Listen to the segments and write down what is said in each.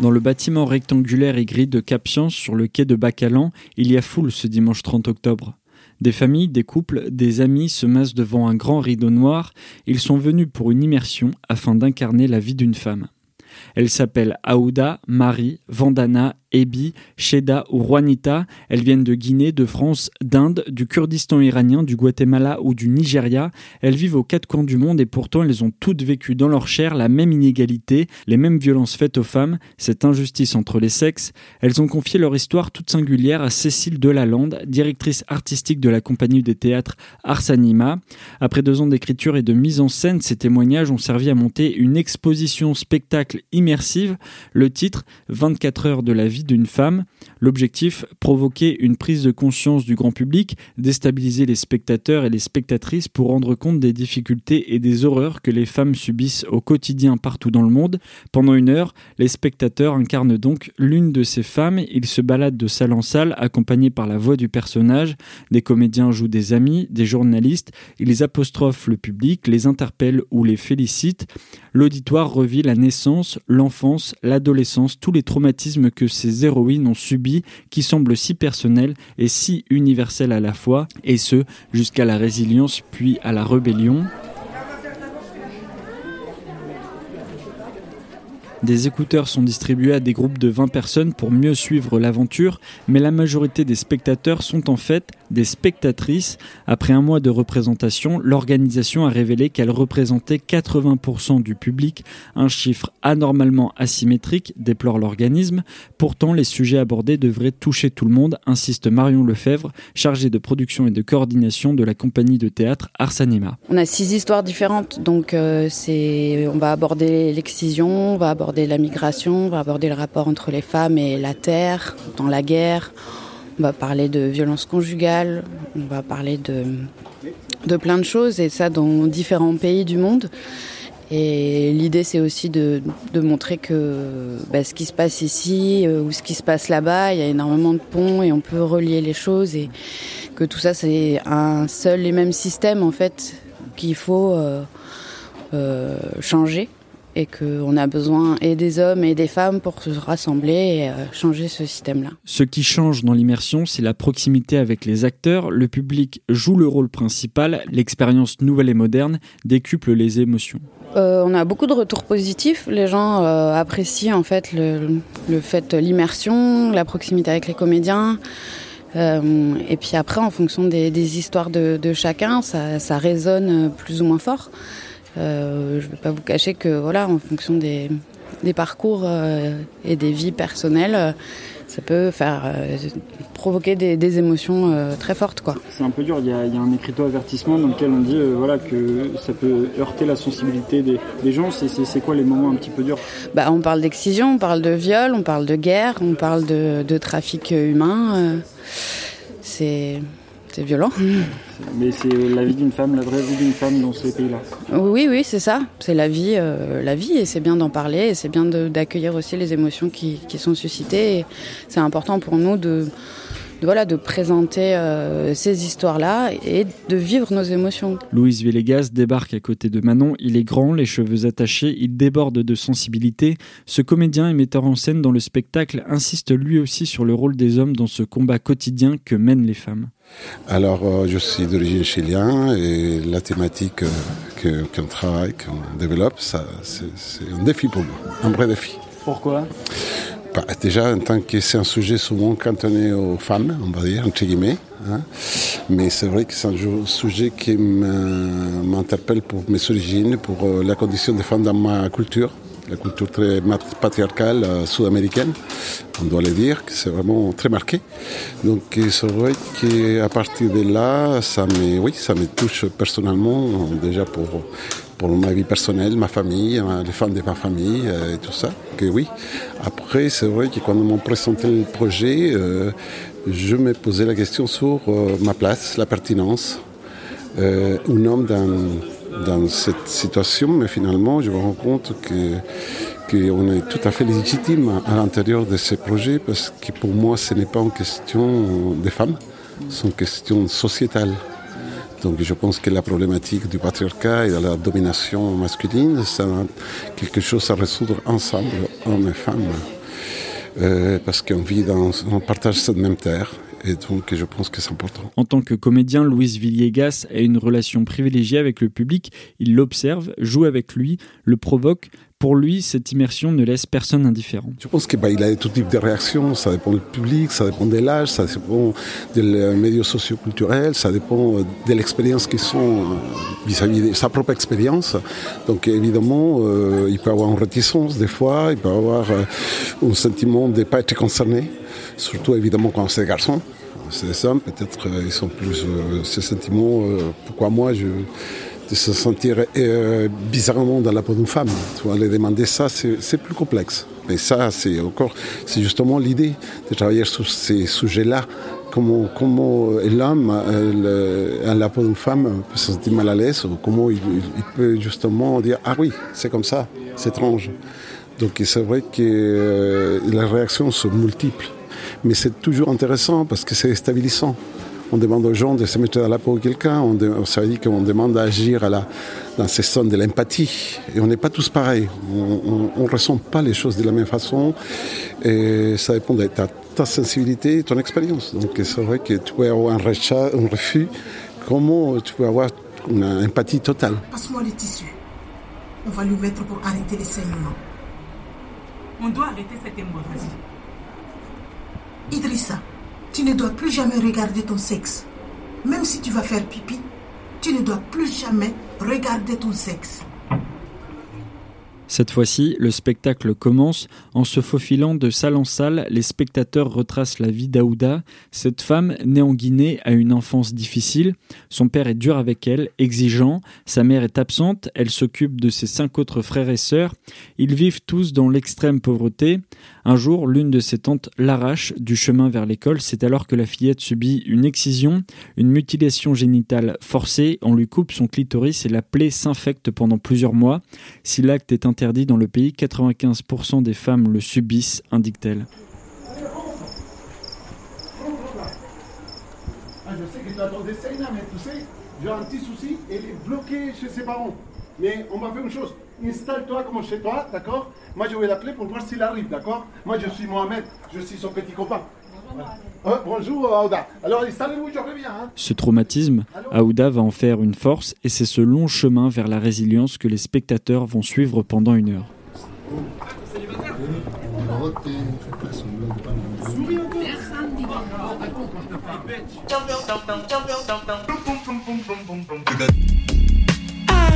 Dans le bâtiment rectangulaire et gris de Cap-Science sur le quai de Bacalan, il y a foule ce dimanche 30 octobre. Des familles, des couples, des amis se massent devant un grand rideau noir. Ils sont venus pour une immersion afin d'incarner la vie d'une femme. Elle s'appelle Aouda, Marie, Vandana Ebi, Sheda ou Juanita. Elles viennent de Guinée, de France, d'Inde, du Kurdistan iranien, du Guatemala ou du Nigeria. Elles vivent aux quatre coins du monde et pourtant elles ont toutes vécu dans leur chair la même inégalité, les mêmes violences faites aux femmes, cette injustice entre les sexes. Elles ont confié leur histoire toute singulière à Cécile Delalande, directrice artistique de la compagnie des théâtres Arsanima. Après deux ans d'écriture et de mise en scène, ces témoignages ont servi à monter une exposition spectacle immersive. Le titre 24 heures de la vie d'une femme. L'objectif, provoquer une prise de conscience du grand public, déstabiliser les spectateurs et les spectatrices pour rendre compte des difficultés et des horreurs que les femmes subissent au quotidien partout dans le monde. Pendant une heure, les spectateurs incarnent donc l'une de ces femmes. Ils se baladent de salle en salle, accompagnés par la voix du personnage. Des comédiens jouent des amis, des journalistes. Ils apostrophent le public, les interpellent ou les félicitent. L'auditoire revit la naissance, l'enfance, l'adolescence, tous les traumatismes que ces héroïnes ont subis, qui semblent si personnels et si universels à la fois, et ce, jusqu'à la résilience puis à la rébellion. Des écouteurs sont distribués à des groupes de 20 personnes pour mieux suivre l'aventure, mais la majorité des spectateurs sont en fait des spectatrices. Après un mois de représentation, l'organisation a révélé qu'elle représentait 80% du public, un chiffre anormalement asymétrique, déplore l'organisme. Pourtant, les sujets abordés devraient toucher tout le monde, insiste Marion Lefebvre, chargée de production et de coordination de la compagnie de théâtre Arsanima. On a six histoires différentes, donc euh, on va aborder l'excision, on va aborder la migration, on va aborder le rapport entre les femmes et la terre dans la guerre. On va parler de violence conjugale, on va parler de, de plein de choses et ça dans différents pays du monde. Et l'idée, c'est aussi de, de, montrer que bah, ce qui se passe ici euh, ou ce qui se passe là-bas, il y a énormément de ponts et on peut relier les choses et que tout ça, c'est un seul et même système en fait qu'il faut euh, euh, changer et qu'on a besoin et des hommes et des femmes pour se rassembler et euh, changer ce système-là. Ce qui change dans l'immersion, c'est la proximité avec les acteurs. Le public joue le rôle principal, l'expérience nouvelle et moderne décuple les émotions. Euh, on a beaucoup de retours positifs. Les gens euh, apprécient en fait le, le fait l'immersion, la proximité avec les comédiens. Euh, et puis après, en fonction des, des histoires de, de chacun, ça, ça, résonne plus ou moins fort. Euh, je ne vais pas vous cacher que voilà, en fonction des, des parcours euh, et des vies personnelles, euh, ça peut faire provoquer des, des émotions très fortes. quoi. C'est un peu dur, il y, a, il y a un écriteau avertissement dans lequel on dit voilà, que ça peut heurter la sensibilité des, des gens. C'est quoi les moments un petit peu durs? Bah, On parle d'excision, on parle de viol, on parle de guerre, on parle de, de trafic humain. c'est c'est violent. Mais c'est la vie d'une femme, la vraie vie d'une femme dans ces pays-là. Oui, oui, c'est ça. C'est la vie, euh, la vie, et c'est bien d'en parler, et c'est bien d'accueillir aussi les émotions qui, qui sont suscitées. C'est important pour nous de, de, voilà, de présenter euh, ces histoires-là et de vivre nos émotions. Louise Villegas débarque à côté de Manon. Il est grand, les cheveux attachés, il déborde de sensibilité. Ce comédien et metteur en scène dans le spectacle insiste lui aussi sur le rôle des hommes dans ce combat quotidien que mènent les femmes. Alors, euh, je suis d'origine chilienne et la thématique euh, qu'on travaille, qu'on développe, c'est, un défi pour moi, un vrai défi. Pourquoi? Bah, Déjà, en tant que c'est un sujet souvent cantonné aux femmes, on va dire, entre guillemets. Hein. Mais c'est vrai que c'est un sujet qui m'interpelle pour mes origines, pour euh, la condition des femmes dans ma culture la culture très patriarcale euh, sud-américaine, on doit le dire, c'est vraiment très marqué. Donc c'est vrai qu'à partir de là, ça me, oui, ça me touche personnellement, déjà pour, pour ma vie personnelle, ma famille, euh, les femmes de ma famille euh, et tout ça. Que oui. Après, c'est vrai que quand on m'a présenté le projet, je me posais la question sur ma place, la pertinence. un homme dans dans cette situation, mais finalement, je me rends compte que qu'on est tout à fait légitime à l'intérieur de ces projets parce que pour moi, ce n'est pas une question des femmes, c'est une question sociétale. Donc je pense que la problématique du patriarcat et de la domination masculine, c'est quelque chose à résoudre ensemble, hommes et femmes. Euh, parce qu'on vit dans, on partage cette même terre et donc je pense que c'est important. En tant que comédien, Luis Villegas a une relation privilégiée avec le public. Il l'observe, joue avec lui, le provoque. Pour lui, cette immersion ne laisse personne indifférent. Je pense qu'il bah, a tout type de réactions. Ça dépend du public, ça dépend de l'âge, ça dépend des milieux socioculturels, ça dépend euh, de l'expérience qu'ils sont euh, vis-à-vis de sa propre expérience. Donc évidemment, euh, il peut avoir une réticence des fois, il peut avoir un sentiment de ne pas être concerné surtout évidemment quand c'est des garçons. C'est hommes, peut-être euh, ils sont plus ces sentiments. Euh, pourquoi moi je de se sentir bizarrement dans la peau d'une femme. Tu vois, les demander ça, c'est plus complexe. Mais ça, c'est encore, c'est justement l'idée de travailler sur ces sujets-là. Comment, comment l'homme, à la peau d'une femme, peut se sentir mal à l'aise, ou comment il, peut justement dire Ah oui, c'est comme ça, c'est étrange. Donc c'est vrai que les réactions sont multiples mais c'est toujours intéressant parce que c'est stabilisant. On demande aux gens de se mettre dans la peau de quelqu'un, on, ça veut dire qu'on demande d'agir dans ces zones de l'empathie. Et on n'est pas tous pareils. On ne ressent pas les choses de la même façon. Et ça dépend de ta, sensibilité et ton expérience. Donc c'est vrai que tu peux avoir un, un refus. Comment tu peux avoir une empathie totale? Passe-moi les tissus. On va lui mettre pour arrêter les saignements. On doit arrêter cette hémorragie. Idrissa, tu ne dois plus jamais regarder ton sexe. Même si tu vas faire pipi, tu ne dois plus jamais regarder ton sexe. Cette fois-ci, le spectacle commence. En se faufilant de salle en salle, les spectateurs retracent la vie d'Aouda. Cette femme, née en Guinée, a une enfance difficile. Son père est dur avec elle, exigeant. Sa mère est absente. Elle s'occupe de ses cinq autres frères et sœurs. Ils vivent tous dans l'extrême pauvreté. Un jour, l'une de ses tantes l'arrache du chemin vers l'école. C'est alors que la fillette subit une excision, une mutilation génitale forcée. On lui coupe son clitoris et la plaie s'infecte pendant plusieurs mois. Si l'acte est interdit dans le pays, 95% des femmes le subissent, indique-t-elle. Ah, je sais que tu mais tu sais, j'ai un petit souci, elle est bloquée chez ses parents. Mais on va faire une chose, installe-toi comme chez toi, d'accord? Moi, je vais l'appeler pour voir s'il arrive, d'accord? Moi, je suis Mohamed, je suis son petit copain. bonjour Aouda. Alors installez-vous, je reviens. Hein. Ce traumatisme, Aouda va en faire une force et c'est ce long chemin vers la résilience que les spectateurs vont suivre pendant une heure.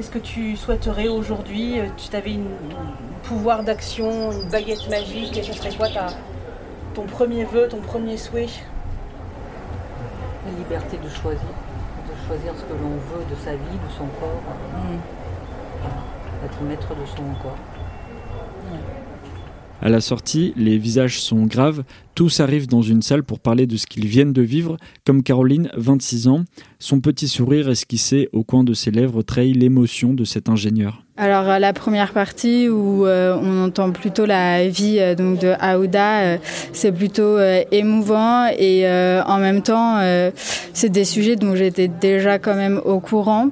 Qu'est-ce que tu souhaiterais aujourd'hui Tu avais un pouvoir d'action, une baguette magique, et ce serait quoi ta, ton premier vœu, ton premier souhait? La liberté de choisir, de choisir ce que l'on veut de sa vie, de son corps. Être maître de son corps. À la sortie, les visages sont graves, tous arrivent dans une salle pour parler de ce qu'ils viennent de vivre, comme Caroline, 26 ans. Son petit sourire esquissé au coin de ses lèvres trahit l'émotion de cet ingénieur. Alors la première partie où euh, on entend plutôt la vie euh, donc de Aouda, euh, c'est plutôt émouvant et en même temps c'est des sujets dont j'étais déjà quand même au courant.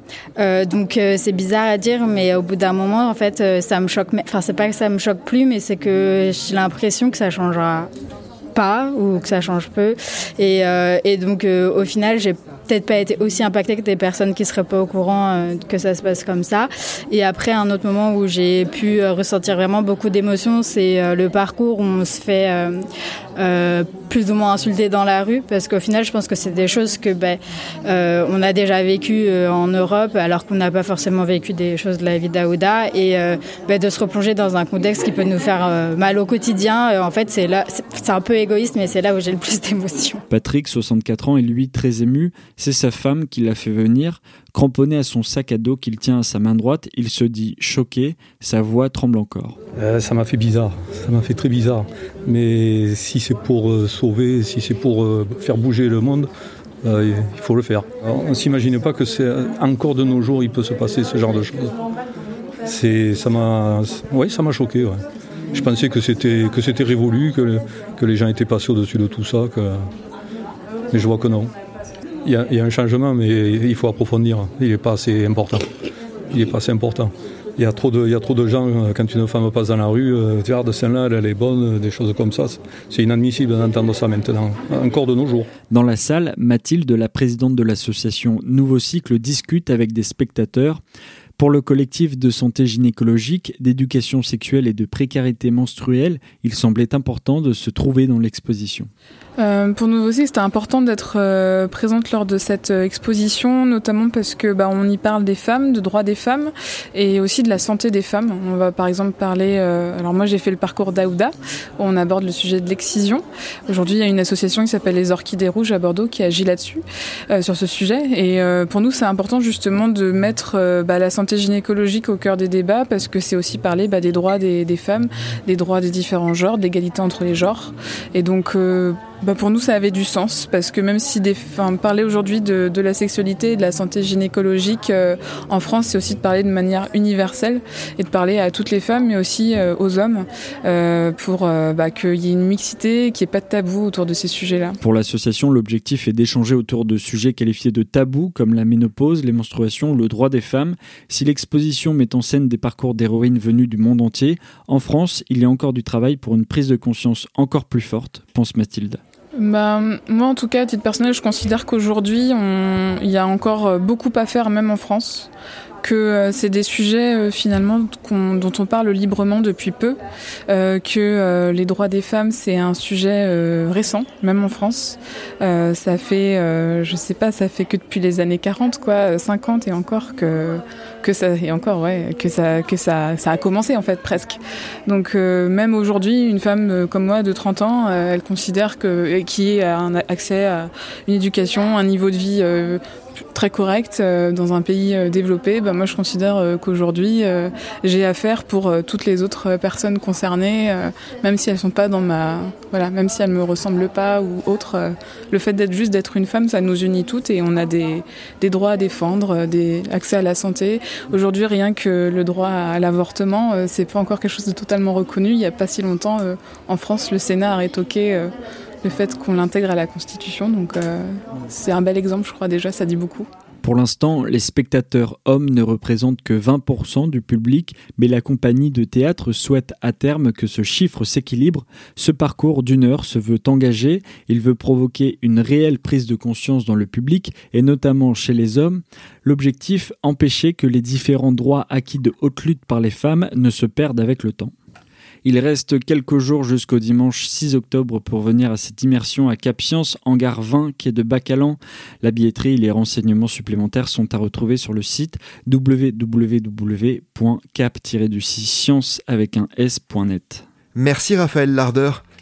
donc c'est bizarre à dire, mais au bout d'un moment en fait ça me choque. Enfin c'est pas que ça me choque plus, mais c'est que j'ai l'impression que ça changera pas ou que ça change peu. Et donc au final j'ai peut-être pas été aussi impactée que des personnes qui seraient pas au courant euh, que ça se passe comme ça. Et après, un autre moment où j'ai pu euh, ressentir vraiment beaucoup d'émotions, c'est euh, le parcours où on se fait plus ou moins insulter dans la rue, parce qu'au final, je pense que c'est des choses que ben, on a déjà vécues en Europe, alors qu'on n'a pas forcément vécu des choses de la vie d'Aouda, et ben, de se replonger dans un contexte qui peut nous faire mal au quotidien. en fait, c'est là, c'est un peu égoïste, mais c'est là où j'ai le plus d'émotions. Patrick, 64 ans, est lui très ému. C'est sa femme qui l'a fait venir. Cramponné à son sac à dos qu'il tient à sa main droite, il se dit choqué, sa voix tremble encore. Euh, ça m'a fait bizarre, ça m'a fait très bizarre. Mais si c'est pour euh, sauver, si c'est pour euh, faire bouger le monde, il faut le faire. on ne s'imagine pas que c'est encore de nos jours il peut se passer ce genre de choses. C'est, ça m'a, ouais, ça m'a choqué. Je pensais que c'était que c'était révolu, que, que les gens étaient passés au-dessus de tout ça, mais je vois que non. Il y, a, un changement, mais il faut approfondir. Il n'est pas assez important. Il n'est pas assez important. Il y, a trop de, il y a trop de gens, euh, quand une femme passe dans la rue, euh, tu de celle-là, elle est bonne, des choses comme ça. C'est inadmissible d'entendre ça maintenant, encore de nos jours. Dans la salle, Mathilde, la présidente de l'association Nouveau Cycle, discute avec des spectateurs. Pour le collectif de santé gynécologique, d'éducation sexuelle et de précarité menstruelle, il semblait important de se trouver dans l'exposition. Euh, pour nous aussi, c'était important d'être euh, présente lors de cette euh, exposition, notamment parce que bah, on y parle des femmes, de droits des femmes et aussi de la santé des femmes. On va par exemple parler. alors moi, j'ai fait le parcours d'Aouda, où on aborde le sujet de l'excision. Aujourd'hui, il y a une association qui s'appelle les Orchidées Rouges à Bordeaux qui agit là-dessus, sur ce sujet. Et pour nous, c'est important justement de mettre bah, la santé gynécologique au cœur des débats parce que c'est aussi parler bah, des droits des, des, femmes, des droits des différents genres, d'égalité entre les genres. Et donc bah pour nous, ça avait du sens parce que même si parler aujourd'hui de, la sexualité et de la santé gynécologique euh, en France, c'est aussi de parler de manière universelle et de parler à toutes les femmes, mais aussi euh, aux hommes, euh, pour bah, qu'il y ait une mixité, qu'il n'y ait pas de tabou autour de ces sujets-là. Pour l'association, l'objectif est d'échanger autour de sujets qualifiés de tabous comme la ménopause, les menstruations le droit des femmes. Si l'exposition met en scène des parcours d'héroïnes venues du monde entier, en France, il y a encore du travail pour une prise de conscience encore plus forte, pense Mathilde. Bah, moi, en tout cas, à titre personnel, je considère qu'aujourd'hui, il y a encore euh, beaucoup à faire, même en France que euh, c'est des sujets euh, finalement dont on parle librement depuis peu, euh, que les droits des femmes c'est un sujet récent, même en France. ça fait, je sais pas, ça fait que depuis les années 40, quoi, 50 et encore que que ça et encore ouais que ça que ça ça a commencé en fait presque. Donc même aujourd'hui, une femme comme moi de 30 ans, elle considère que qui a un accès à une éducation, un niveau de vie très correct euh, dans un pays euh, développé, bah, moi je considère euh, qu'aujourd'hui j'ai affaire pour toutes les autres personnes concernées, même si elles sont pas dans ma, voilà, même si elles me ressemblent pas ou autre. le fait d'être juste d'être une femme, ça nous unit toutes et on a des, des droits à défendre, des accès à la santé. Aujourd'hui, rien que le droit à l'avortement, c'est pas encore quelque chose de totalement reconnu. Il y a pas si longtemps, en France, le Sénat a rétoqué le fait qu'on l'intègre à la Constitution. Donc euh, c'est un bel exemple, je crois déjà, ça dit beaucoup. Pour l'instant, les spectateurs hommes ne représentent que 20% du public, mais la compagnie de théâtre souhaite à terme que ce chiffre s'équilibre. Ce parcours d'une heure se veut engagé, il veut provoquer une réelle prise de conscience dans le public, et notamment chez les hommes. L'objectif, empêcher que les différents droits acquis de haute lutte par les femmes ne se perdent avec le temps. Il reste quelques jours jusqu'au dimanche 6 octobre pour venir à cette immersion à Cap Science, hangar 20, quai de Bacalan. La billetterie et les renseignements supplémentaires sont à retrouver sur le site www.cap-science avec un s.net. Merci Raphaël Larder.